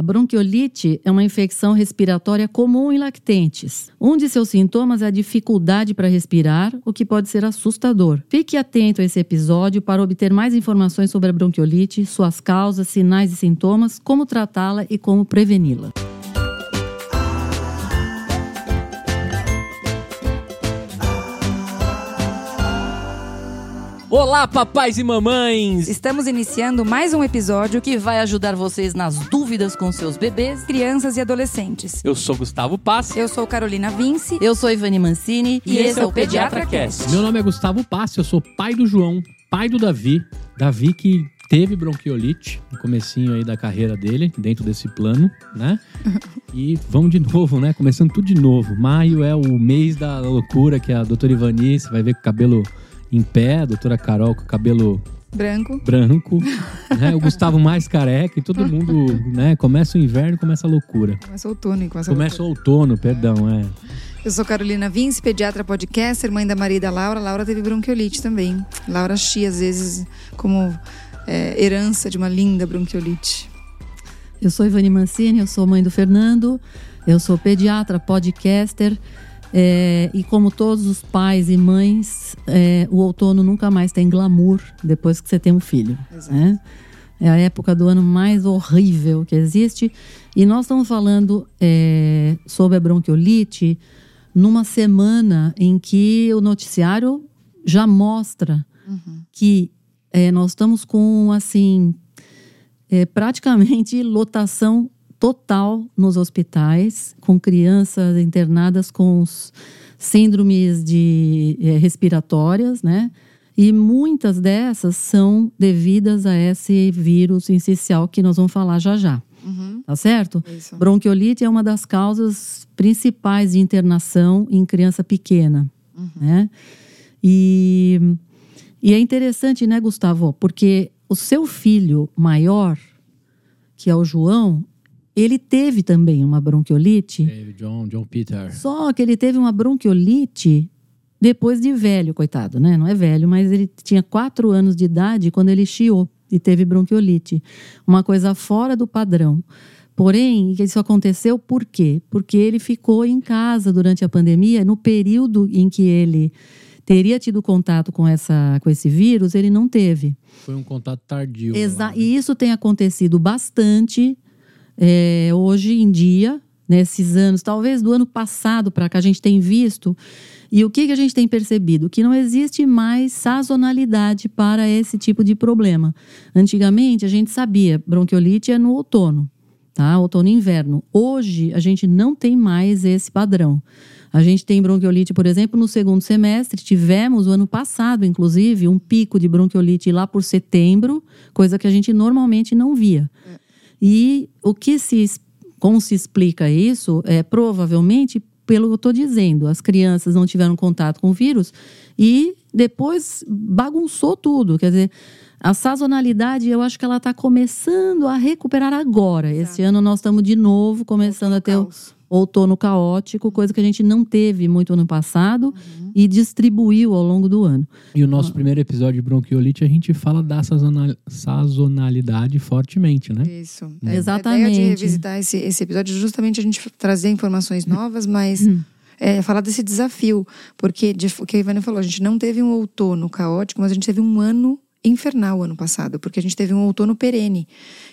A bronquiolite é uma infecção respiratória comum em lactentes. Um de seus sintomas é a dificuldade para respirar, o que pode ser assustador. Fique atento a esse episódio para obter mais informações sobre a bronquiolite, suas causas, sinais e sintomas, como tratá-la e como preveni-la. Olá, papais e mamães! Estamos iniciando mais um episódio que vai ajudar vocês nas dúvidas com seus bebês, crianças e adolescentes. Eu sou Gustavo Pass. Eu sou Carolina Vince. Eu sou Ivani Mancini. E, e esse é o Pediatra Cast. Meu nome é Gustavo Pass, eu sou pai do João, pai do Davi. Davi que teve bronquiolite no comecinho aí da carreira dele, dentro desse plano, né? E vamos de novo, né? Começando tudo de novo. Maio é o mês da loucura que a doutora Ivani, você vai ver com o cabelo em pé, a doutora Carol com o cabelo branco, branco né? o Gustavo mais careca e todo mundo, né? Começa o inverno, começa a loucura. Começa o outono, começa, começa o outono, perdão, é. Eu sou Carolina Vince, pediatra podcaster, mãe da Maria e da Laura. Laura teve bronquiolite também. Laura chia às vezes como é, herança de uma linda bronquiolite. Eu sou Ivani Mancini, eu sou mãe do Fernando, eu sou pediatra, podcaster. É, e como todos os pais e mães, é, o outono nunca mais tem glamour depois que você tem um filho. Né? É a época do ano mais horrível que existe. E nós estamos falando é, sobre a bronquiolite numa semana em que o noticiário já mostra uhum. que é, nós estamos com assim é, praticamente lotação total nos hospitais, com crianças internadas com síndromes de é, respiratórias, né? E muitas dessas são devidas a esse vírus incisional que nós vamos falar já já. Uhum. Tá certo? Isso. Bronquiolite é uma das causas principais de internação em criança pequena, uhum. né? E, e é interessante, né, Gustavo? Porque o seu filho maior, que é o João, ele teve também uma bronquiolite. Teve, John, John Peter. Só que ele teve uma bronquiolite depois de velho, coitado, né? Não é velho, mas ele tinha quatro anos de idade quando ele chiou e teve bronquiolite. Uma coisa fora do padrão. Porém, isso aconteceu por quê? Porque ele ficou em casa durante a pandemia, no período em que ele teria tido contato com, essa, com esse vírus, ele não teve. Foi um contato tardio. Exa lá, né? E isso tem acontecido bastante é, hoje em dia, nesses anos, talvez do ano passado para cá, a gente tem visto. E o que, que a gente tem percebido? Que não existe mais sazonalidade para esse tipo de problema. Antigamente, a gente sabia, bronquiolite é no outono, tá? Outono e inverno. Hoje, a gente não tem mais esse padrão. A gente tem bronquiolite, por exemplo, no segundo semestre. Tivemos, o ano passado, inclusive, um pico de bronquiolite lá por setembro, coisa que a gente normalmente não via. É. E o que se como se explica isso é provavelmente pelo que eu estou dizendo, as crianças não tiveram contato com o vírus e depois bagunçou tudo. Quer dizer, a sazonalidade eu acho que ela está começando a recuperar agora. Exato. Esse ano nós estamos de novo começando a ter o, outono caótico, coisa que a gente não teve muito ano passado uhum. e distribuiu ao longo do ano. E o nosso primeiro episódio de bronquiolite, a gente fala da sazonalidade fortemente, né? Isso. Hum. Exatamente. A ideia de revisitar esse, esse episódio é justamente a gente trazer informações novas, mas. Hum. É, falar desse desafio, porque de, o que a Ivana falou, a gente não teve um outono caótico, mas a gente teve um ano infernal ano passado, porque a gente teve um outono perene.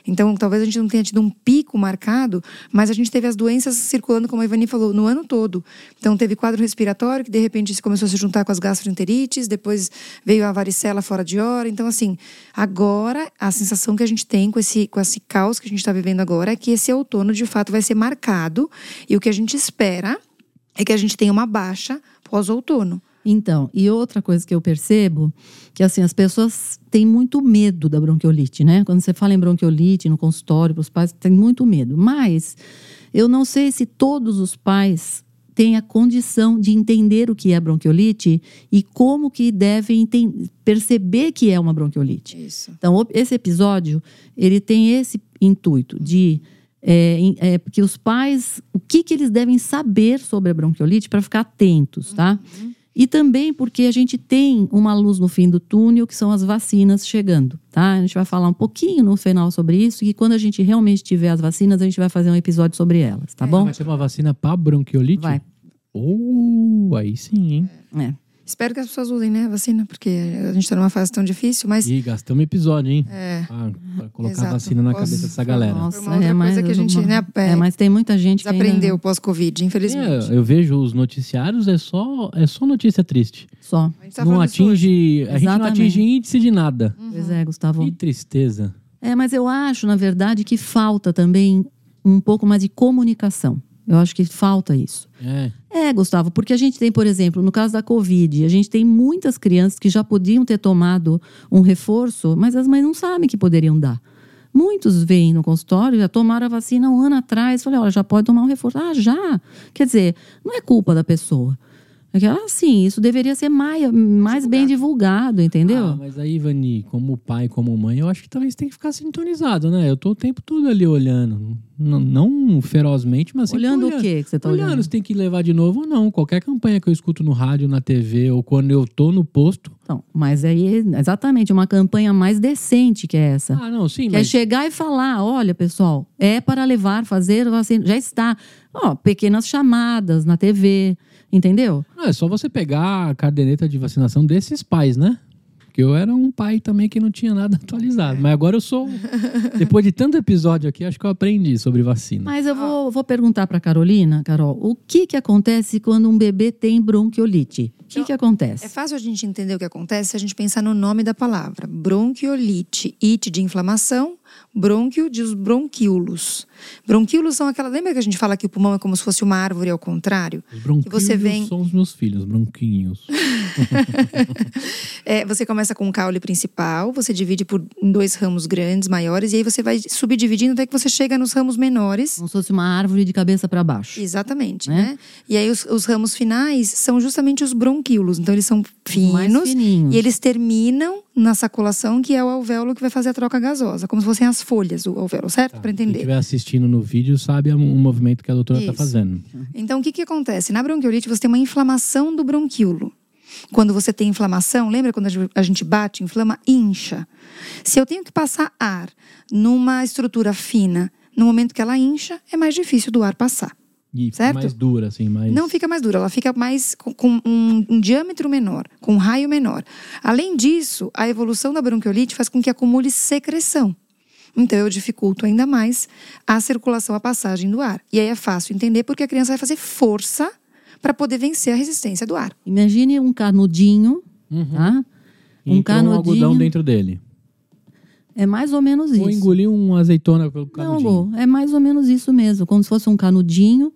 Então, talvez a gente não tenha tido um pico marcado, mas a gente teve as doenças circulando, como a Ivani falou, no ano todo. Então, teve quadro respiratório, que de repente começou a se juntar com as gastroenterites, depois veio a varicela fora de hora. Então, assim, agora a sensação que a gente tem com esse, com esse caos que a gente está vivendo agora é que esse outono, de fato, vai ser marcado. E o que a gente espera é que a gente tenha uma baixa pós-outono. Então, e outra coisa que eu percebo, que assim, as pessoas têm muito medo da bronquiolite, né? Quando você fala em bronquiolite no consultório para os pais, tem muito medo. Mas eu não sei se todos os pais têm a condição de entender o que é bronquiolite e como que devem perceber que é uma bronquiolite. Isso. Então, esse episódio, ele tem esse intuito de é, é, que os pais, o que, que eles devem saber sobre a bronquiolite para ficar atentos, tá? Uhum. E também porque a gente tem uma luz no fim do túnel, que são as vacinas chegando, tá? A gente vai falar um pouquinho no final sobre isso e quando a gente realmente tiver as vacinas, a gente vai fazer um episódio sobre elas, tá bom? Vai ser uma vacina para bronquiolite? Vai. Oh, aí sim, hein? É. Espero que as pessoas usem, né, a vacina, porque a gente tá numa fase tão difícil, mas E gastamos episódio, hein? É. Ah, pra colocar Exato. vacina na Posso- cabeça dessa galera. Nossa, uma é, mas, coisa que a gente, né, é, é, mas tem muita gente que ainda- desaprendeu pós-Covid, infelizmente. É, eu vejo os noticiários, é só, é só notícia triste. Só. A gente tá não atinge. A gente não atinge índice de nada. Pois é, Gustavo. Que tristeza. É, mas eu acho, na verdade, que falta também um pouco mais de comunicação. Eu acho que falta isso. É. É, Gustavo, porque a gente tem, por exemplo, no caso da Covid, a gente tem muitas crianças que já podiam ter tomado um reforço, mas as mães não sabem que poderiam dar. Muitos vêm no consultório, já tomaram a vacina um ano atrás, falei, olha, já pode tomar um reforço. Ah, já? Quer dizer, não é culpa da pessoa. É que, ah, sim, isso deveria ser mais, mais bem divulgado, entendeu? Ah, mas aí, Ivani, como pai, como mãe, eu acho que também você tem que ficar sintonizado, né? Eu tô o tempo todo ali olhando. N- não ferozmente, mas olhando, olhando o quê que você tá olhando, olhando? se tem que levar de novo ou não. Qualquer campanha que eu escuto no rádio, na TV, ou quando eu tô no posto. Então, mas aí, exatamente, uma campanha mais decente que é essa. Ah, não, sim, Que é mas. chegar e falar, olha, pessoal, é para levar, fazer vacina. Já está. Ó, pequenas chamadas na TV, entendeu? Não, é só você pegar a caderneta de vacinação desses pais, né? Porque eu era um pai também que não tinha nada atualizado. Mas agora eu sou. Depois de tanto episódio aqui, acho que eu aprendi sobre vacina. Mas eu vou, vou perguntar para Carolina, Carol, o que que acontece quando um bebê tem bronquiolite? O que que É acontece? fácil a gente entender o que acontece se a gente pensar no nome da palavra. Bronquiolite. It de inflamação, brônquio de os bronquíolos. Bronquíolos são aquela. Lembra que a gente fala que o pulmão é como se fosse uma árvore ao contrário? Os bronquinhos você vem- são os meus filhos, bronquinhos. É, você começa com o caule principal, você divide por em dois ramos grandes, maiores, e aí você vai subdividindo até que você chega nos ramos menores. Como se fosse uma árvore de cabeça para baixo. Exatamente, Né? né? E aí os, os ramos finais são justamente os bronquíolos. Então eles são finos e eles terminam na saculação, que é o alvéolo que vai fazer a troca gasosa, como se fossem as folhas, o alvéolo, certo? Para Quem entender. estiver assistindo no vídeo sabe o movimento que a doutora está fazendo. Então, o que, que acontece? Na bronquiolite, você tem uma inflamação do bronquíolo. Quando você tem inflamação, lembra quando a gente- bate, inflama, incha. Se eu tenho que passar ar numa estrutura fina, no momento que ela incha, é mais difícil do ar passar. E Certo? mais dura, assim, mais. Não fica mais dura, ela fica mais com, com um, um diâmetro menor, com um raio menor. Além disso, a evolução da bronquiolite faz com que acumule secreção. Então, eu dificulto ainda mais a circulação, a passagem do ar. E aí é fácil entender porque a criança vai fazer força para poder vencer a resistência do ar. Imagine um canudinho, tá? Um Entrou um algodão canudinho. dentro dele. É mais ou menos Ou isso. engolir um azeitona pelo Não, canudinho. Gô, é mais ou menos isso mesmo. Como se fosse um canudinho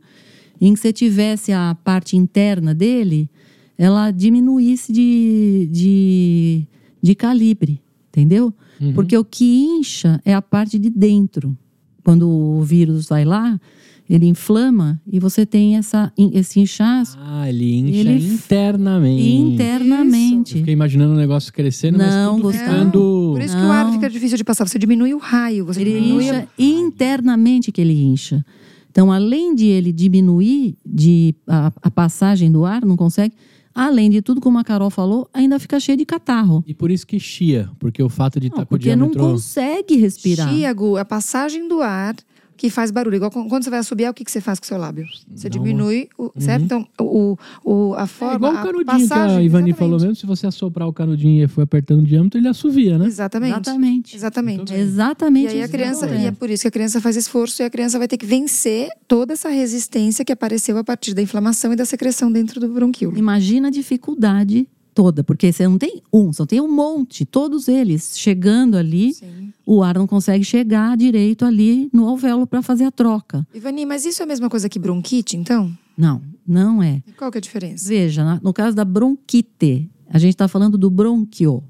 em que você tivesse a parte interna dele, ela diminuísse de, de, de calibre, entendeu? Uhum. Porque o que incha é a parte de dentro. Quando o vírus vai lá, ele inflama e você tem essa, esse inchaço Ah, ele incha Ele f- internamente. Eu internamente. fiquei imaginando o negócio crescendo, Não, mas tudo Gustavo. ficando... Por isso que o ar Não. fica difícil de passar. Você diminui o raio, você Ele diminui incha internamente que ele incha. Então, além de ele diminuir de a, a passagem do ar, não consegue. Além de tudo, como a Carol falou, ainda fica cheio de catarro. E por isso que chia, porque o fato de estar Não, com o porque não diâmetro... consegue respirar. Tiago, a passagem do ar que faz barulho. Igual quando você vai assobiar, o que, que você faz com o seu lábio? Você Dá uma- diminui, o, certo? Então, o, o, a É forma. igual o a canudinho que a passagem, Ivani exatamente. falou mesmo, se você assoprar o canudinho e for apertando o diâmetro, ele assovia, né? Exatamente. Exatamente. Exatamente. É Exatamente. E aí a criança, acontece. e é por isso que a criança faz esforço e a criança vai ter que vencer toda essa resistência que apareceu a partir da inflamação e da secreção dentro do bronquíolo. Imagina a dificuldade toda, porque você não tem um, só tem um monte, todos eles chegando ali, Sim. o ar não consegue chegar direito ali no alvéolo para fazer a troca. Ivani, mas isso é a mesma coisa que bronquite, então? Não, não é. E Qual que é a diferença? Veja, no caso da bronquite, a gente está falando do bronquio.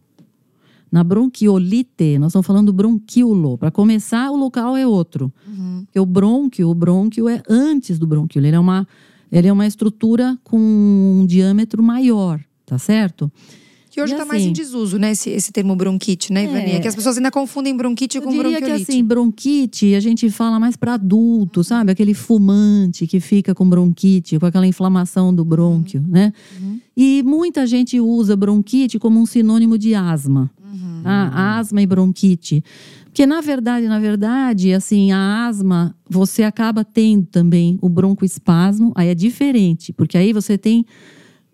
Na bronquiolite, nós estamos falando do bronquíolo. Para começar, o local é outro. Porque o brônquio, o brônquio é antes do bronquíolo. Ele é uma, ele é uma estrutura com um diâmetro maior, tá certo? Que hoje está mais em assim- desuso, né? Esse, esse termo bronquite, né, Ivani? É. que as pessoas ainda confundem bronquite Eu com diria bronquiolite. que assim, bronquite, a gente fala mais para adulto, sabe? Aquele fumante que fica com bronquite, com aquela inflamação do brônquio, né? E muita gente usa bronquite como um sinônimo de asma. tá? Asma e bronquite. Porque na verdade, na verdade, assim, a asma, você acaba tendo também o broncoespasmo, aí é diferente, porque aí você tem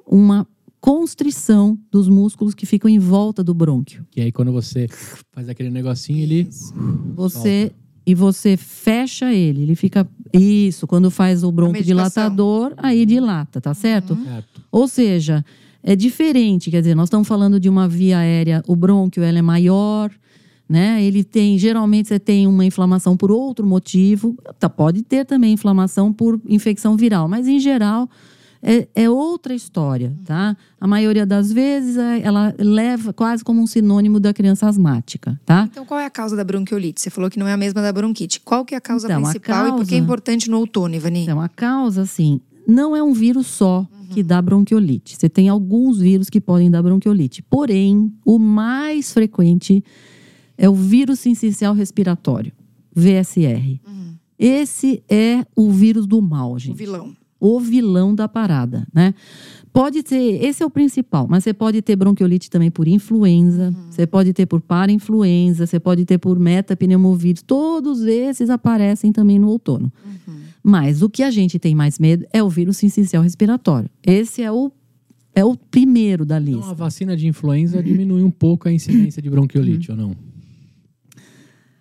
uma constrição dos músculos que ficam em volta do brônquio. Que aí quando você faz aquele negocinho, ele. Você e você fecha ele, ele fica isso, quando faz o broncodilatador, aí dilata, tá certo? Certo. Ou seja, é diferente, quer dizer, nós estamos falando de uma via aérea, o brônquio ela é maior, né? Ele tem, geralmente você tem uma inflamação por outro motivo, tá, pode ter também inflamação por infecção viral, mas em geral é, é outra história, tá? A maioria das vezes é- ela leva quase como um sinônimo da criança asmática, tá? Então, qual é a causa da bronquiolite? Você falou que não é a mesma da bronquite. Qual que é a causa Então, a principal e por que é causa- importante no outono, Ivani? Então, a causa, assim, não é um vírus só que dá bronquiolite. Você tem alguns vírus que podem dar bronquiolite. Porém, o mais frequente é o vírus sincicial respiratório, VSR. Esse é o vírus do mal, o gente. vilão. O vilão da parada, né? Pode ter, esse é o principal, mas você pode ter bronquiolite também por influenza, você pode ter por parainfluenza, você pode ter por metapneumovírus. Todos esses aparecem também no outono. Mas o que a gente tem mais medo é o vírus sincicial respiratório. Esse é o, é o primeiro da Então, a lista. vacina de influenza diminui um pouco a incidência de bronquiolite, ou não?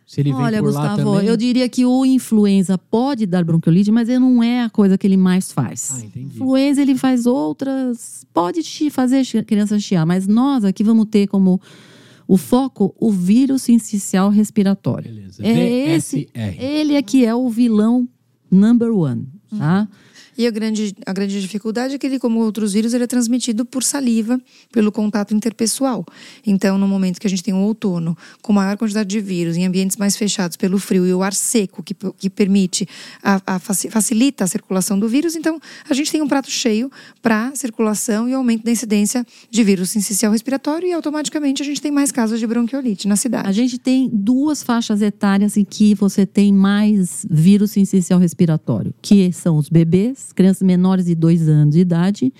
Se ele vem Olha, por lá Gustavo, também... eu diria que o influenza pode dar bronquiolite, mas ele não é a coisa que ele mais faz. Ah, entendi. Influenza, ele faz outras. Pode fazer criança chiar, mas nós aqui vamos ter como o foco o vírus sincicial respiratório. Beleza. É esse, ele é que é o vilão number one, tá? E a grande, a grande dificuldade é que ele, como outros vírus, ele é transmitido por saliva, pelo contato interpessoal. Então, no momento que a gente tem um outono com maior quantidade de vírus, em ambientes mais fechados pelo frio e o ar seco, que, que permite, a, a faci- facilita a circulação do vírus, então a gente tem um prato cheio para circulação e aumento da incidência de vírus sincicial respiratório e automaticamente a gente tem mais casos de bronquiolite na A cidade. gente tem duas faixas etárias em que você tem mais vírus sincicial respiratório, que são os bebês, crianças menores de dois anos de idade,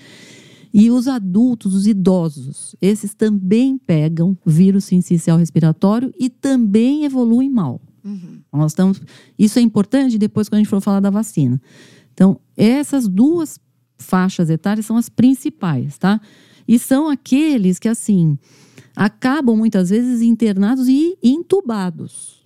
e os adultos, os idosos. Esses também pegam vírus sincicial respiratório e também evoluem mal. Nós estamos, isso é importante depois quando a gente for falar da vacina. Então, essas duas faixas etárias são as principais, tá? E são aqueles que, assim, acabam muitas vezes internados e entubados.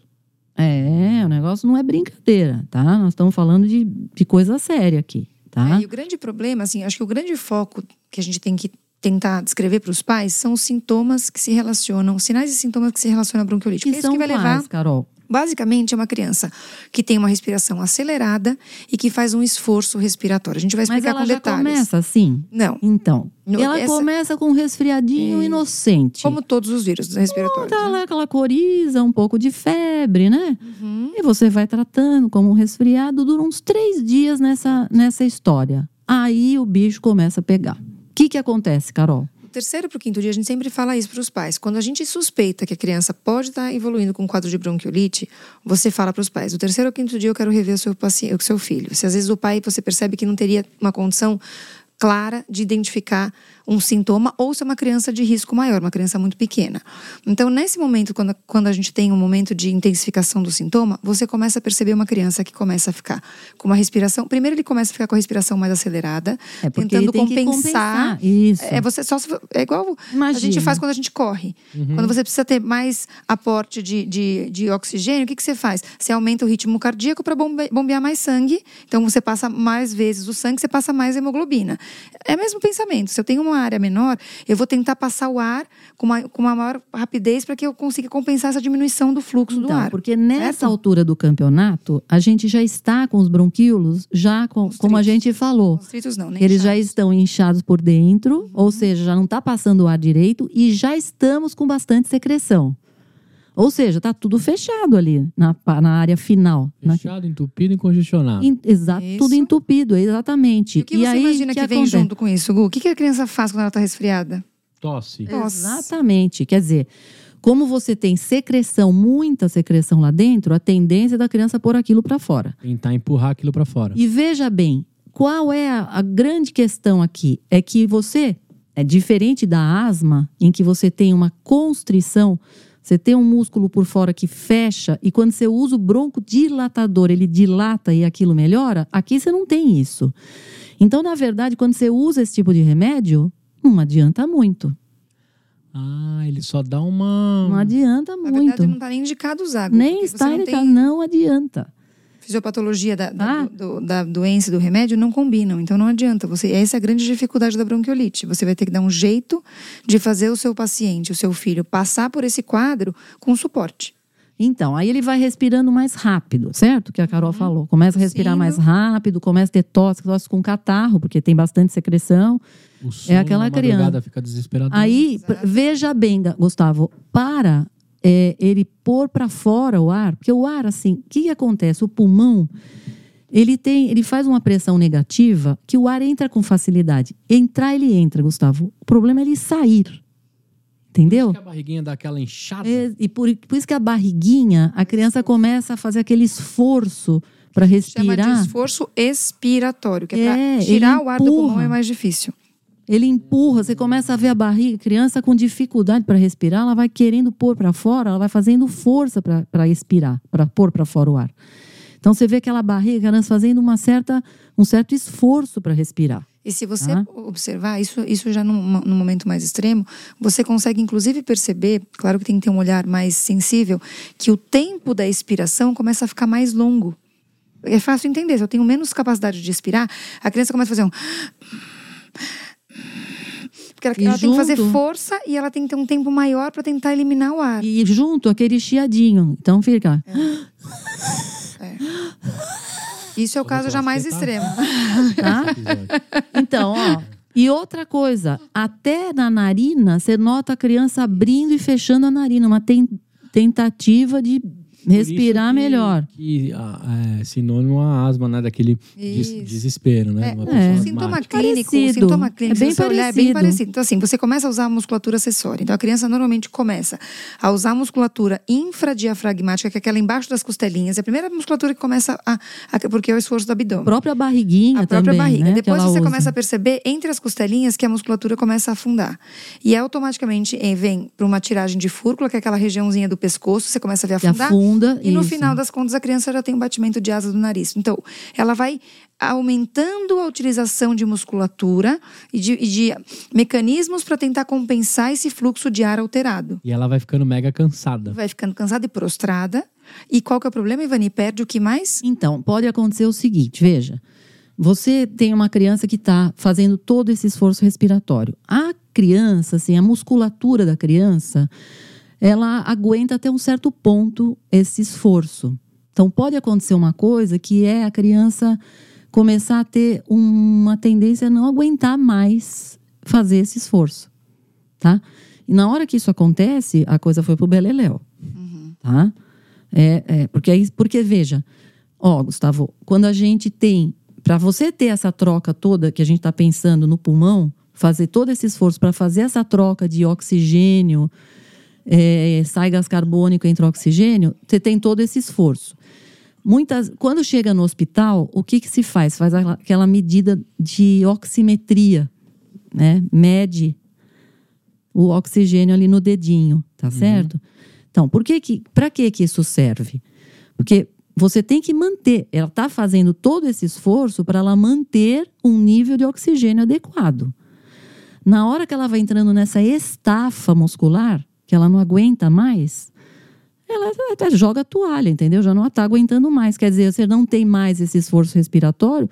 É, o negócio não é brincadeira, tá? Nós estamos falando de, de coisa séria aqui, tá? É, e o grande problema, assim, acho que o grande foco que a gente tem que tentar descrever para os pais são os sintomas que se relacionam, sinais e sintomas que se relacionam à bronquiolite. que é isso são que vai quais, levar Carol? Basicamente, é uma criança que tem uma respiração acelerada e que faz um esforço respiratório. A gente vai Mas explicar ela com detalhes. começa assim? Não, Então, ela essa- começa com um resfriadinho É. inocente. como todos os vírus respiratórios. Dá né? lá aquela coriza, um pouco de febre, né? Uhum. E você vai tratando como um resfriado, dura uns três dias nessa, nessa história. Aí o bicho começa a pegar. O que, que acontece, Carol? Terceiro para o quinto dia, a gente sempre fala isso para os pais. Quando a gente suspeita que a criança pode estar evoluindo com um quadro de bronquiolite, você fala para os pais: do terceiro ao quinto dia eu quero rever o seu, paciente, o seu filho. Se às vezes o pai você percebe que não teria uma condição clara de identificar um sintoma ou se é uma criança de risco maior, uma criança muito pequena. Então, nesse momento, quando, quando a gente tem um momento de intensificação do sintoma, você começa a perceber uma criança que começa a ficar com uma respiração. Primeiro, ele começa a ficar com a respiração mais acelerada, É porque tentando ele tem que compensar. compensar. Isso. É você só é igual a Imagina. gente faz quando a gente corre. Uhum. Quando você precisa ter mais aporte de, de, de oxigênio, o que, que você faz? Você aumenta o ritmo cardíaco para bombear mais sangue. Então você passa mais vezes o sangue, você passa mais hemoglobina. É o mesmo pensamento. Se eu tenho uma área menor, eu vou tentar passar o ar com uma, com uma maior rapidez para que eu consiga compensar essa diminuição do fluxo do Então, ar. porque nessa certo? altura do campeonato, a gente já está com os bronquíolos, já com, como a gente falou. Constritos não, nem Eles já inchados. estão inchados por dentro, ou seja, já não está passando o ar direito e já estamos com bastante secreção. Ou seja, está tudo fechado ali na, na área final. na- Fechado, entupido e congestionado. in- exato, Isso. tudo entupido, exatamente. E o que você aí, imagina o que, vem acontece? junto com isso, Gu? O que, que a criança faz quando ela está resfriada? Tosse. Tosse. Exatamente. Quer dizer, como você tem secreção, muita secreção lá dentro, a tendência da criança pôr aquilo para fora. Tentar empurrar aquilo pra fora. E veja bem, qual é a, a grande questão aqui? É que você é diferente da asma, em que você tem uma constrição, você tem um músculo por fora que fecha, e quando você usa o broncodilatador, ele dilata e aquilo melhora. Aqui você não tem isso. Então, na verdade, quando você usa esse tipo de remédio, não adianta muito. Ah, ele só dá uma. Não adianta Na muito. verdade, não está nem indicado usar. Nem está não indicado, tem não adianta. Fisiopatologia da, da, Ah. do- da doença e do remédio não combinam, então não adianta. Você, essa é a grande dificuldade da bronquiolite. Você vai ter que dar um jeito de fazer o seu paciente, o seu filho, passar por esse quadro com suporte. Então, aí ele vai respirando mais rápido, certo? Que a Carol falou. Começa a respirar mais Tossindo. rápido, começa a ter tosse, tosse com catarro, porque tem bastante secreção. O sono É aquela criança. fica desesperador. Aí, Exato. veja bem, Gustavo, para é, ele pôr para fora o ar, porque o ar, assim, o que, que acontece? O pulmão, ele tem, ele faz uma pressão negativa que o ar entra com facilidade. Entrar, ele entra, Gustavo. O problema é ele sair. Entendeu? Por isso que a barriguinha dá aquela inchada. É, e por, por isso que a barriguinha, a criança começa a fazer aquele esforço para Chama respirar. de esforço expiratório, que é, É, para tirar o ar do pulmão é mais difícil. Ele empurra, você começa a ver a barriga, criança com dificuldade para respirar, ela vai querendo pôr para fora, ela vai fazendo força para expirar, para pôr para fora o ar. Então você vê aquela barriga, a criança fazendo uma certa, um certo esforço para respirar. E se você Ah. observar, isso, isso já num, num momento mais extremo, você consegue inclusive perceber, claro que tem que ter um olhar mais sensível, que o tempo da expiração começa a ficar mais longo. É fácil entender, se eu tenho menos capacidade de expirar, a criança começa a fazer um. Porque ela, ela tem que fazer junto- força e ela tem que ter um tempo maior para tentar eliminar o ar. E junto aquele chiadinho. Então fica. Isso é o caso vou já mais espetar. extremo. Tá? Então, ó. E outra coisa, até na narina, você nota a criança abrindo e fechando a narina, uma ten- tentativa de respirar melhor. Que ah, é sinônimo a asma, né? Daquele des- Isso. desespero, né? É, Uma É. pessoa O sintoma clínico, o Parecido. sintoma clínico, É bem você olhar, é bem parecido. parecido. Então, assim, você começa a usar a musculatura acessória. Então, a criança normalmente começa a usar a musculatura infradiafragmática, que é aquela embaixo das costelinhas. É a primeira musculatura que começa a. a- porque é o esforço do A abdômen. própria barriguinha A própria também, barriga. né, que Depois ela você usa. começa a perceber entre as costelinhas que a musculatura começa a afundar. E automaticamente eh, vem para uma tiragem de fúrcula, que é aquela regiãozinha do pescoço, você começa a ver Que afundar. afunda. E no isso. final das contas, a criança já tem um batimento de asa do nariz. Então, ela vai aumentando a utilização de musculatura e de, e de mecanismos para tentar compensar esse fluxo de ar alterado. E ela vai ficando mega cansada. Vai ficando cansada e prostrada. E qual que é o problema, Ivani? Perde o que mais? Então, pode acontecer o seguinte, veja. Você tem uma criança que está fazendo todo esse esforço respiratório. A criança, assim, a musculatura da criança, ela aguenta até um certo ponto esse esforço. Então, pode acontecer uma coisa que é a criança começar a ter uma tendência a não aguentar mais fazer esse esforço, tá? E na hora que isso acontece, a coisa foi pro beleléu, tá? É, é, porque, aí- porque veja, ó, Gustavo, quando a gente tem, para você ter essa troca toda que a gente está pensando no pulmão, fazer todo esse esforço para fazer essa troca de oxigênio, é, sai gás carbônico entre oxigênio, você tem todo esse esforço. Muitas, quando chega no hospital, o que, que se faz? Faz aquela- medida de oximetria, né? Mede o oxigênio ali no dedinho, tá certo? Então, por que que, para que que isso serve? Porque você tem que manter, ela está fazendo todo esse esforço para ela manter um nível de oxigênio adequado. Na hora que ela vai entrando nessa estafa muscular, que ela não aguenta mais, ela até joga a toalha, entendeu? Já não está aguentando mais. Quer dizer, você não tem mais esse esforço respiratório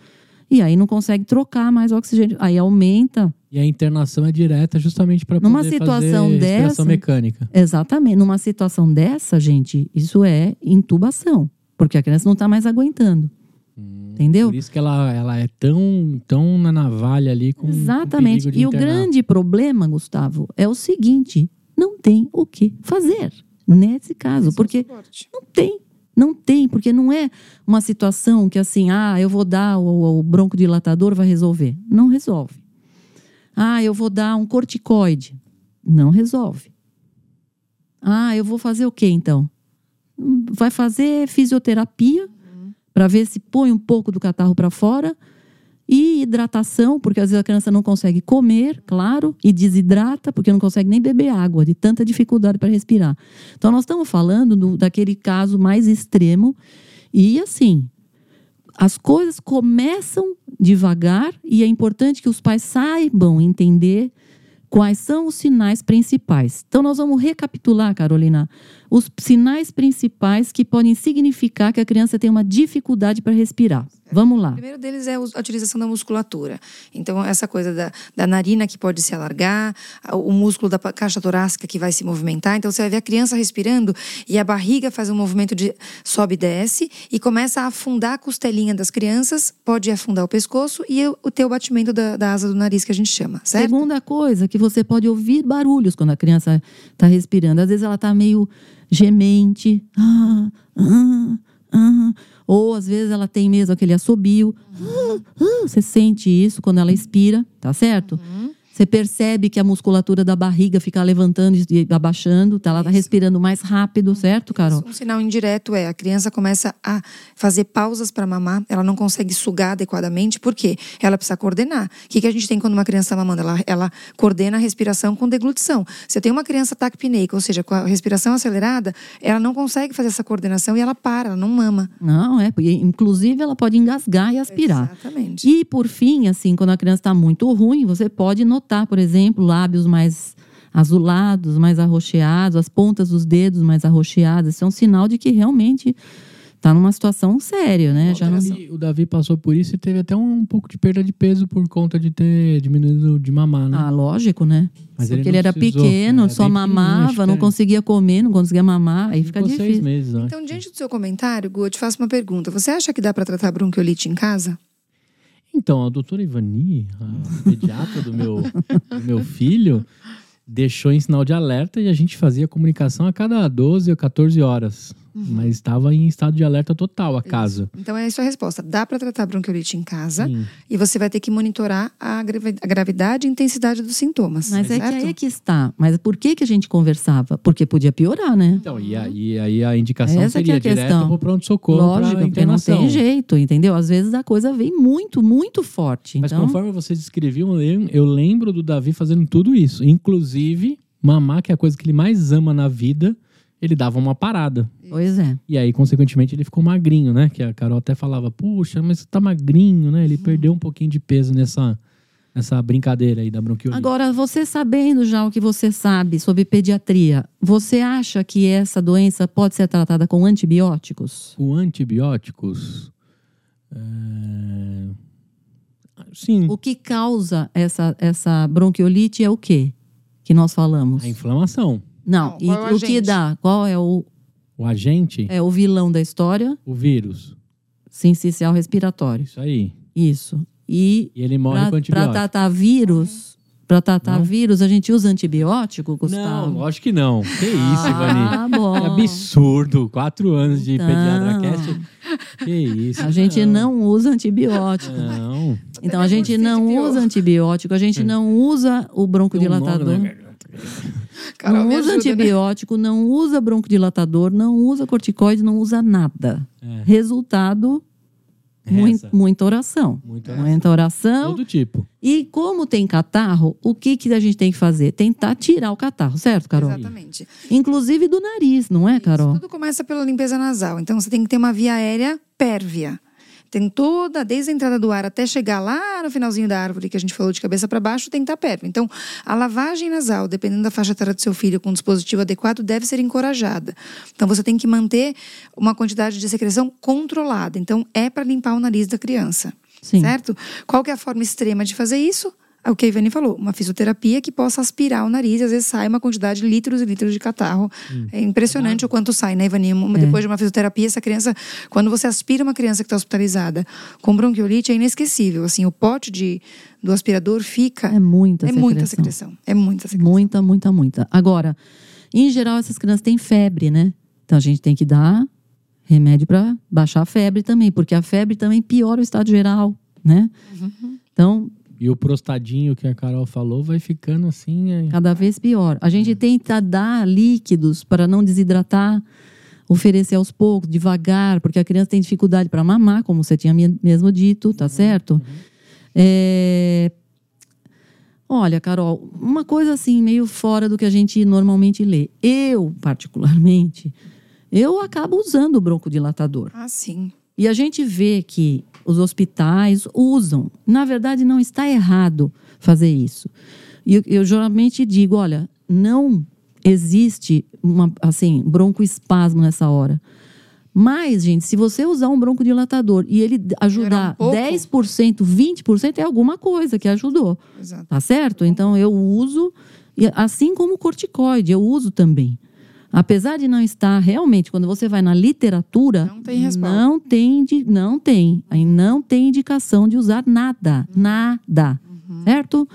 e aí não consegue trocar mais oxigênio. Aí aumenta E a internação é direta justamente para poder situação fazer dessa- respiração mecânica. Exatamente. Numa situação dessa, gente, isso é intubação. Porque a criança não está mais aguentando. Entendeu? Por isso que ela, ela é tão, tão na navalha ali com Exatamente. de E o internar. grande problema, Gustavo, é o seguinte: não tem o que fazer nesse caso. Porque Suporte. não tem. Não tem, porque não é uma situação que assim, ah, eu vou dar o, o broncodilatador, vai resolver. Não resolve. Ah, eu vou dar um corticoide. Não resolve. Ah, eu vou fazer o quê então? Vai fazer fisioterapia para ver se põe um pouco do catarro para fora e hidratação, porque às vezes a criança não consegue comer, claro, e desidrata, porque não consegue nem beber água, de tanta dificuldade para respirar. Então, nós estamos falando do, daquele caso mais extremo. E assim, as coisas começam devagar e é importante que os pais saibam entender quais são os sinais principais. Então, nós vamos recapitular, Carolina, os sinais principais que podem significar que a criança tem uma dificuldade para respirar. Vamos lá. O primeiro deles é a utilização da musculatura. Então, essa coisa da, da narina que pode se alargar, o músculo da caixa torácica que vai se movimentar. Então, você vai ver a criança respirando e a barriga faz um movimento de sobe e desce e começa a afundar a costelinha das crianças, pode afundar o pescoço e o teu batimento da, da asa do nariz, que a gente chama, certo? Segunda coisa, que você pode ouvir barulhos quando a criança está respirando. Às vezes ela está meio gemente. Ah, ah, ah. Ou às vezes ela tem mesmo aquele assobio. Uhum. Você sente isso quando ela expira, tá certo? Uhum. Você percebe que a musculatura da barriga fica levantando e abaixando, tá? ela está respirando mais rápido, certo, Carol? Um sinal indireto é a criança começa a fazer pausas para mamar, ela não consegue sugar adequadamente, por quê? Ela precisa coordenar. O que, que a gente tem quando uma criança está mamando? Ela, ela coordena a respiração com deglutição. Se tem uma criança taquipneica, ou seja, com a respiração acelerada, ela não consegue fazer essa coordenação e ela para, ela não mama. Não, é, inclusive ela pode engasgar e aspirar. Exatamente. E por fim, assim, quando a criança está muito ruim, você pode notar notar, por exemplo, lábios mais azulados, mais arroxeados, as pontas dos dedos mais arroxeadas. Isso é um sinal de que realmente está numa situação séria, né? O, Já Davi, não... o Davi passou por isso e teve até um, um, pouco de perda de peso por conta de ter diminuído de mamar, né? Ah, lógico, né? Mas Porque ele, ele era pequeno, é, só mamava, não conseguia comer, não conseguia mamar, aí fica difícil. Seis meses, então, diante do seu comentário, Gu, eu te faço uma pergunta. Você acha que dá para tratar bronquiolite em casa? Então, a doutora Ivani, a pediatra do meu, do meu filho, deixou em sinal de alerta e a gente fazia comunicação a cada 12 ou 14 horas. Uhum. Mas estava em estado de alerta total a casa. Então é isso a resposta. Dá para tratar bronquiolite em casa Sim. e você vai ter que monitorar a, gravidade e intensidade dos sintomas. Mas certo? é que aí é que está. Mas por que, que a gente conversava? Porque podia piorar, né? Então, e, aí, aí a indicação Essa seria é a direto pro pronto-socorro. Lógico, porque não tem jeito, entendeu? Às vezes a coisa vem muito, muito forte. Mas então... conforme vocês descreviam, eu lembro do Davi fazendo tudo isso. Inclusive, mamar, que é a coisa que ele mais ama na vida ele dava uma parada. Pois é. E aí, consequentemente, ele ficou magrinho, né? Que a Carol até falava, puxa, mas você tá magrinho, né? Ele hum. perdeu um pouquinho de peso nessa, nessa brincadeira aí da bronquiolite. Agora, você sabendo já o que você sabe sobre pediatria, você acha que essa doença pode ser tratada com antibióticos? Com antibióticos? É... Sim. O que causa essa, essa bronquiolite é o quê? Que nós falamos? A inflamação. Não, Não e é o, o que dá? Qual é o. O agente? É o vilão da história? O vírus. Sincicial respiratório. Isso aí. Isso. E, e ele morre pra, com antibiótico. Para tratar vírus, para tratar não? vírus, a gente usa antibiótico, Gustavo? Não, lógico que não. Que isso, ah, Ivani? Ah, bom. É absurdo. Quatro anos de então, pediatra cast. Que isso. A gente não, não usa antibiótico. Não. Então a gente não usa antibiótico, a gente não usa o broncodilatador. Carol, não usa ajuda, né? antibiótico, né? não usa broncodilatador, não usa corticoide, não usa nada. É. Resultado, muito, muita oração. Muita oração. Muita oração. Todo tipo. E como tem catarro, o que, que a gente tem que fazer? Tentar tirar o catarro, certo, Carol? Exatamente. Inclusive do nariz, não é, Carol? Isso tudo começa pela limpeza nasal. Então você tem que ter uma via aérea pérvia. Tem toda, desde a entrada do ar até chegar lá no finalzinho da árvore que a gente falou de cabeça para baixo, tem que estar perto. Então, a lavagem nasal, dependendo da faixa etária do seu filho, com um dispositivo adequado, deve ser encorajada. Então, você tem que manter uma quantidade de secreção controlada. Então, é para limpar o nariz da criança. Sim. Certo? Qual que é a forma extrema de fazer isso? É o que a Ivani falou, uma fisioterapia que possa aspirar o nariz, e às vezes sai uma quantidade de litros e litros de catarro. Hum. É impressionante ah. o quanto sai, né, Ivani? É. Depois de uma fisioterapia, essa criança, quando você aspira uma criança que está hospitalizada com bronquiolite, é inesquecível. Assim, o pote de, do aspirador fica. É muita é secreção. muita secreção. É muita secreção. Muita, muita, muita. Agora, em geral, essas crianças têm febre, né? Então a gente tem que dar remédio para baixar a febre também, porque a febre também piora o estado geral, né? Uhum. Então, E o prostadinho que a Carol falou vai ficando assim. É... Cada vez pior. A gente tenta dar líquidos para não desidratar, oferecer aos poucos, devagar, porque a criança tem dificuldade para mamar, como você tinha mesmo dito, tá certo? É... Olha, Carol, uma coisa assim, meio fora do que a gente normalmente lê. Eu, particularmente, eu acabo usando o broncodilatador. Ah, sim. E a gente vê que os hospitais usam. Na verdade, não está errado fazer isso. E eu, eu geralmente digo, olha, não existe uma assim broncoespasmo nessa hora. Mas, gente, se você usar um broncodilatador e ele ajudar um 10%, 20%, é alguma coisa que ajudou. Exato. Tá certo? Então eu uso, assim como o corticoide, eu uso também. Apesar de não estar realmente, quando você vai na literatura, não tem respaldo. Não tem, não tem, aí não tem indicação de usar nada, uhum. nada, uhum. certo?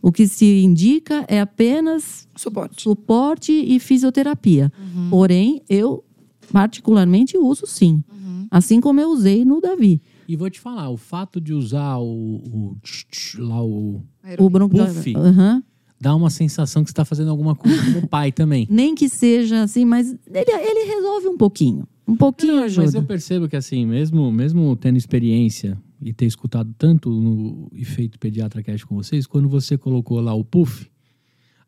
O que se indica é apenas suporte, suporte e fisioterapia. Uhum. Porém, eu particularmente uso sim, uhum. assim como eu usei no Davi. E vou te falar, o fato de usar o, o lá o o bronco, puff, uhum dá uma sensação que você está fazendo alguma coisa como pai também. Nem que seja assim, mas ele, ele resolve um pouquinho. Um pouquinho Não, ajuda. Mas eu percebo que assim, mesmo, mesmo tendo experiência e ter escutado tanto no efeito pediatra cast com vocês, quando você colocou lá o puff,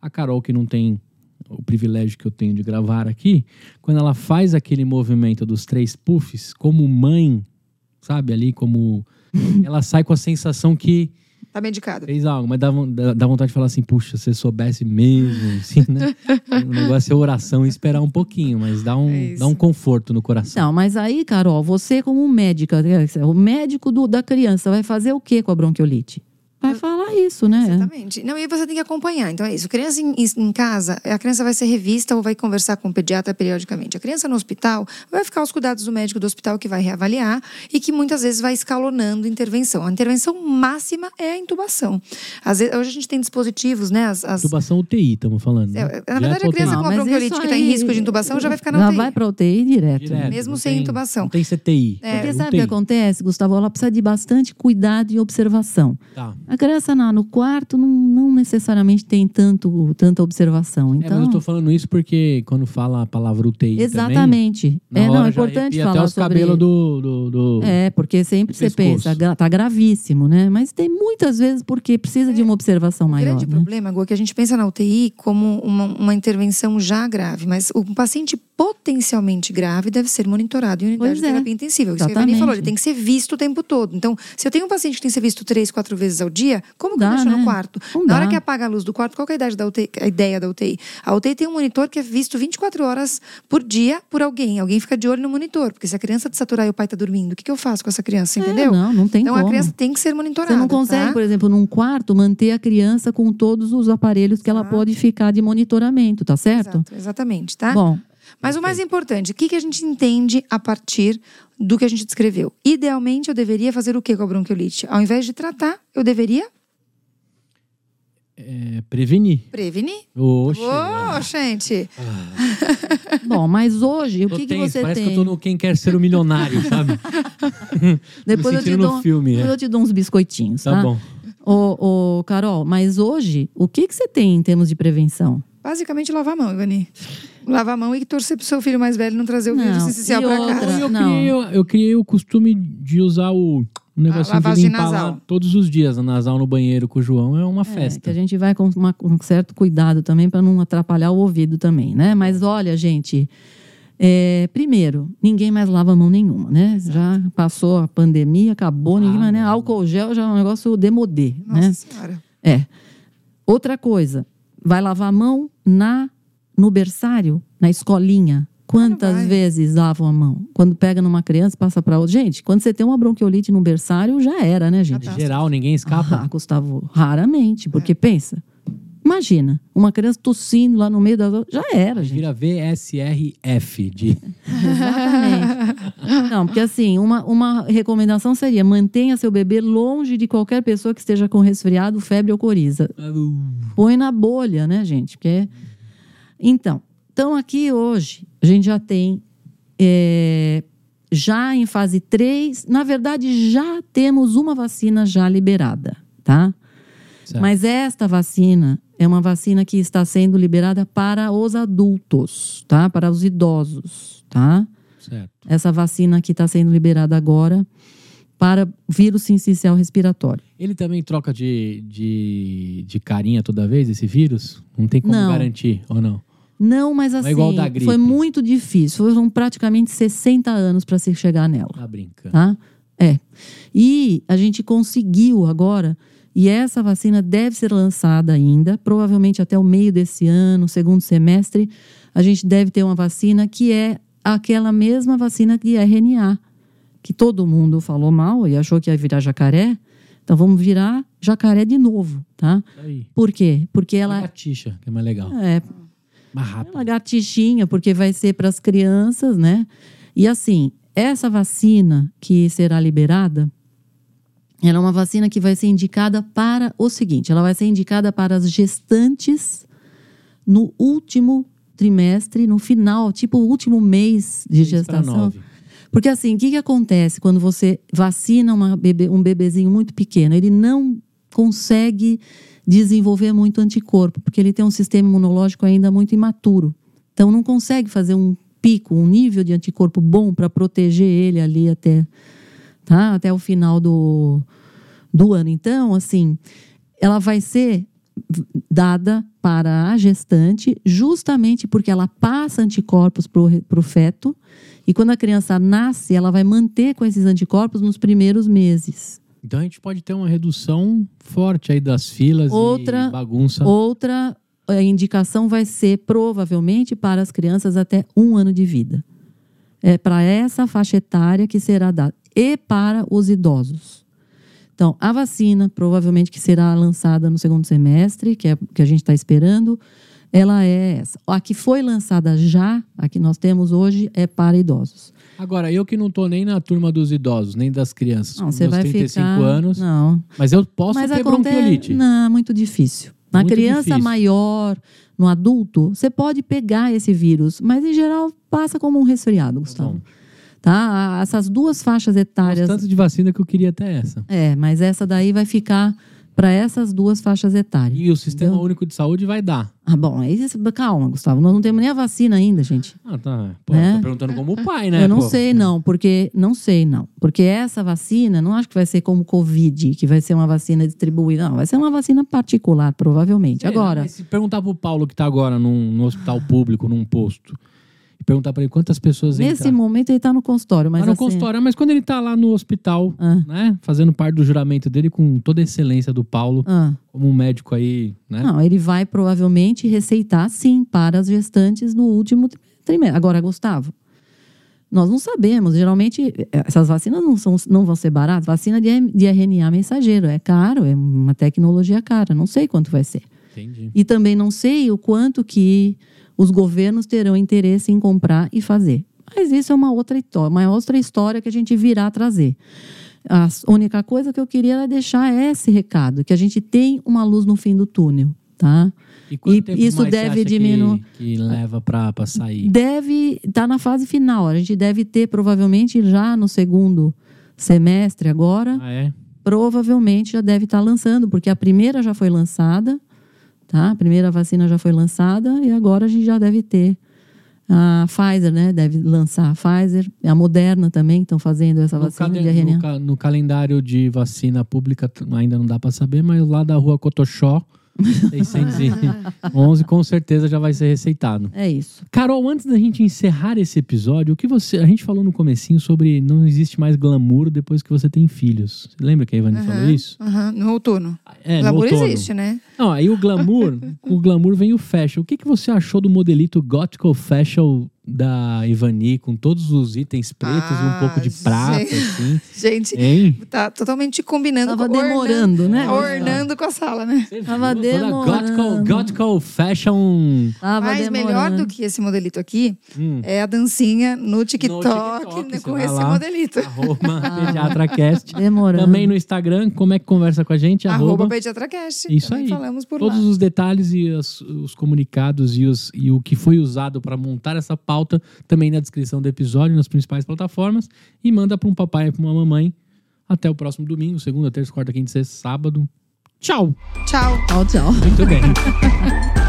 a Carol que não tem o privilégio que eu tenho de gravar aqui, quando ela faz aquele movimento dos três puffs, como mãe, sabe, ali como ela sai com a sensação que Tá medicada. Fez algo, mas dá, dá vontade de falar assim, puxa, se soubesse mesmo, assim, né? o negócio é oração e esperar um pouquinho, mas dá um, é dá um conforto no coração. Não, mas aí, Carol, você como médica, o médico do, da criança vai fazer o que com a bronquiolite? Vai falar isso, né? Exatamente. Não, e você tem que acompanhar. Então é isso. Criança em, em, casa, a criança vai ser revista ou vai conversar com o pediatra periodicamente. A criança no hospital vai ficar aos cuidados do médico do hospital que vai reavaliar e que muitas vezes vai escalonando intervenção. A intervenção máxima é a intubação. Às vezes, hoje a gente tem dispositivos, né? As, as... Intubação UTI, estamos falando. Né? É, na verdade, a criança com uma bronquiolite que está em risco de intubação já vai ficar na já UTI. vai para UTI direto. direto Mesmo sem tem, intubação. Não tem CTI. É. Porque sabe o que acontece, Gustavo? Ela precisa de bastante cuidado e observação. Tá. A criança na, no quarto não, não necessariamente tem tanto, tanta observação. Então... É, mas eu estou falando isso porque quando fala a palavra UTI Exatamente. Também, é, não, é importante falar até os sobre... cabelos do, do, do, É, porque sempre você pensa, tá gravíssimo, né? Mas tem muitas vezes porque precisa é. de uma observação maior. O grande né? problema, Gu, é que a gente pensa na UTI como uma, uma intervenção já grave, mas o paciente potencialmente grave deve ser monitorado em unidade pois de terapia é. intensiva. Isso Exatamente. que a Ivani falou, ele tem que ser visto o tempo todo. Então, se eu tenho um paciente que tem que ser visto três, quatro vezes ao dia, como Dá, que eu deixo né? no quarto? Não Na dá. hora que apaga a luz do quarto, qual é a, idade da UTI, a ideia da UTI? A UTI tem um monitor que é visto 24 horas por dia por alguém. Alguém fica de olho no monitor, porque se a criança desaturar e o pai está dormindo, o que, que eu faço com essa criança, é, entendeu? É, não, não tem então como. a criança tem que ser monitorada. Você não consegue, tá? por exemplo, num quarto, manter a criança com todos os aparelhos que ela pode ficar de monitoramento, tá certo? Exato, exatamente, tá? Bom, mas o mais importante, o que, que a gente entende a partir do que a gente descreveu? Idealmente, eu deveria fazer o que com a bronquiolite? Ao invés de tratar, eu deveria é, prevenir. Prevenir? Oxe. Oh, gente. Ah. Bom, mas hoje, o que, que você Parece tem? que eu tô no Quem Quer Ser o Milionário, sabe? depois, eu te, dou, filme, depois é. eu te dou uns biscoitinhos, tá? Tá bom. Ô, ô, Carol, mas hoje, o que, que você tem em termos de prevenção? Basicamente, lavar a mão, Ivani. Lavar a mão e torcer pro seu filho mais velho não trazer o vírus essencial para casa. Eu criei, eu criei o costume de usar o um negocinho de limpar lá todos os dias, a nasal no banheiro com o João é uma é, festa. Que a gente vai com uma, um certo cuidado também para não atrapalhar o ouvido também, né? Mas olha, gente, é, primeiro, ninguém mais lava a mão nenhuma, né? Exato. Já passou a pandemia, acabou, ah, ninguém mais, né? Álcool gel já é um negócio demodê, Nossa né? Senhora. É. Outra coisa, vai lavar a mão na no berçário, na escolinha, Quantas vezes lavam a mão? Quando pega numa criança, passa para outra. Gente, quando você tem uma bronquiolite no berçário, já era, né, gente? Em geral, ninguém escapa. Ah, Gustavo, raramente. Porque é. pensa, imagina, uma criança tossindo lá no meio das Já era, gente. Vira VSRF de. Exatamente. Não, porque assim, uma, uma recomendação seria mantenha seu bebê longe de qualquer pessoa que esteja com resfriado, febre ou coriza. Põe na bolha, né, gente? Porque... Então, então, aqui hoje, a gente já tem, é, já em fase 3, na verdade, já temos uma vacina já liberada, tá? Certo. Mas esta vacina é uma vacina que está sendo liberada para os adultos, tá? Para os idosos, tá? Certo. Essa vacina que está sendo liberada agora para vírus sincicial respiratório. Ele também troca de, de, de carinha toda vez, esse vírus? Não tem como Não. garantir, ou não? Não, mas assim, é da gripe. foi muito difícil. Foram praticamente 60 anos para se chegar nela. Tá brincando. tá? É. E a gente conseguiu agora, e essa vacina deve ser lançada ainda, provavelmente até o meio desse ano, segundo semestre, a gente deve ter uma vacina que é aquela mesma vacina de RNA, que todo mundo falou mal e achou que ia virar jacaré. Então vamos virar jacaré de novo, tá? Aí. Por quê? Porque Ela... Lagartixa, que é mais legal. é Mais rápido. lagartixinha, porque vai ser para as crianças, né? E assim, essa vacina que será liberada, ela é uma vacina que vai ser indicada para o seguinte: ela vai ser indicada para as gestantes no último trimestre, no final, tipo o último mês de Seis gestação. nove. Porque assim, o que, que acontece quando você vacina bebê- um bebezinho muito pequeno? Ele não consegue desenvolver muito anticorpo, porque ele tem um sistema imunológico ainda muito imaturo. Então não consegue fazer um pico, um nível de anticorpo bom para proteger ele ali até, tá? até o final do, do ano. Então, assim, ela vai ser dada para a gestante justamente porque ela passa anticorpos para o feto e quando a criança nasce, ela vai manter com esses anticorpos nos primeiros meses. Então a gente pode ter uma redução forte aí das filas Outra- e bagunça. Outra eh, indicação vai ser provavelmente para as crianças até um ano de vida. É para essa faixa etária que será dada. E para os idosos. Então, a vacina, provavelmente que será lançada no segundo semestre, que é que a gente está esperando, ela é essa. A que foi lançada já, a que nós temos hoje, é para idosos. Agora, eu que não tô nem na turma dos idosos, nem das crianças, Não, com você meus vai 35 ficar. anos, Não, mas eu posso Mas ter acontece. bronquiolite. Não, muito difícil. Na Muito criança difícil. maior, no adulto, você pode pegar esse vírus, mas em geral passa como um resfriado, Gustavo. bom. Tá? Essas duas faixas etárias. tanto de vacina que eu queria até essa. É, mas essa daí vai ficar para essas duas faixas etárias. E o Sistema entendeu? Único de Saúde vai dar. Ah, bom, aí você- calma, Gustavo. Nós não temos nem a vacina ainda, gente. Ah, tá. Pô, É. tô perguntando como pai, né? Eu não pô? sei, não, porque. Não sei, não. Porque essa vacina, não acho que vai ser como Covid, que vai ser uma vacina distribuída. Não, vai ser uma vacina particular, provavelmente. Sei Agora. se perguntar pro Paulo que tá agora num, no hospital público, num posto, e perguntar pra ele quantas pessoas Nesse momento ele está no consultório, mas Mas no assim, consultório, mas quando ele tá lá no hospital, Ah. né? Fazendo parte do juramento dele com toda a excelência do Paulo, ah, como um médico aí, né? não, ele vai provavelmente receitar sim para as gestantes no último trimestre. Agora, Gustavo, nós não sabemos. Geralmente essas vacinas não, são, não vão ser baratas. Vacina de, de RNA mensageiro é caro, é uma tecnologia cara. Não sei quanto vai ser. Entendi. E também não sei o quanto que os governos terão interesse em comprar e fazer. Mas isso é uma outra história, uma outra história que a gente virá trazer. A única coisa que eu queria era deixar esse recado, que a gente tem uma luz no fim do túnel, tá? E quanto E tempo isso deve acha que- diminuir. Que, leva pra sair? Deve estar na fase final. A gente deve ter provavelmente já no segundo semestre agora, Ah, é? provavelmente já deve estar lançando, porque a primeira já foi lançada, tá? A primeira vacina já foi lançada e agora a gente já deve ter a Pfizer, né? Deve lançar a Pfizer, a Moderna também estão fazendo essa No, vacina de RNA. no ca- no calendário de vacina pública ainda não dá pra saber, mas lá da rua Cotoxó, 611, com certeza já vai ser receitado. É isso. Carol, antes da gente encerrar esse episódio, o que você. A gente falou no comecinho sobre não existe mais glamour depois que você tem filhos. Você lembra que a Ivani falou isso? Aham, no outono. É, no Glamour outono. existe, né? Não, aí o glamour, o glamour vem o fashion. O que, que você achou do modelito Gothical Fashion da Ivani, com todos os itens pretos e um Ah, pouco de prata, gente. assim? Gente, Hein? tá totalmente combinando Tava com demorando, né? Ornando com a sala, né? Tava Toda Gothical, demorando. Gothical Fashion. Tava Mas demorando. melhor do que esse modelito aqui Hum. é a dancinha no TikTok, TikTok, né, você com esse lá. modelito. Arroba PediatraCast. Demorando. Também no Instagram, como é que conversa com a gente? Arroba Arroba. PediatraCast. Isso Também aí. falamos por Todos lá. os detalhes e os, os comunicados e, os- e o que foi usado para montar essa pauta também na descrição do episódio, nas principais plataformas. E manda para um papai e para uma mamãe. Até o próximo domingo, segunda, terça, quarta, quinta, sexta, sábado. Tchau. Tchau. Tchau, tchau. Muito bem.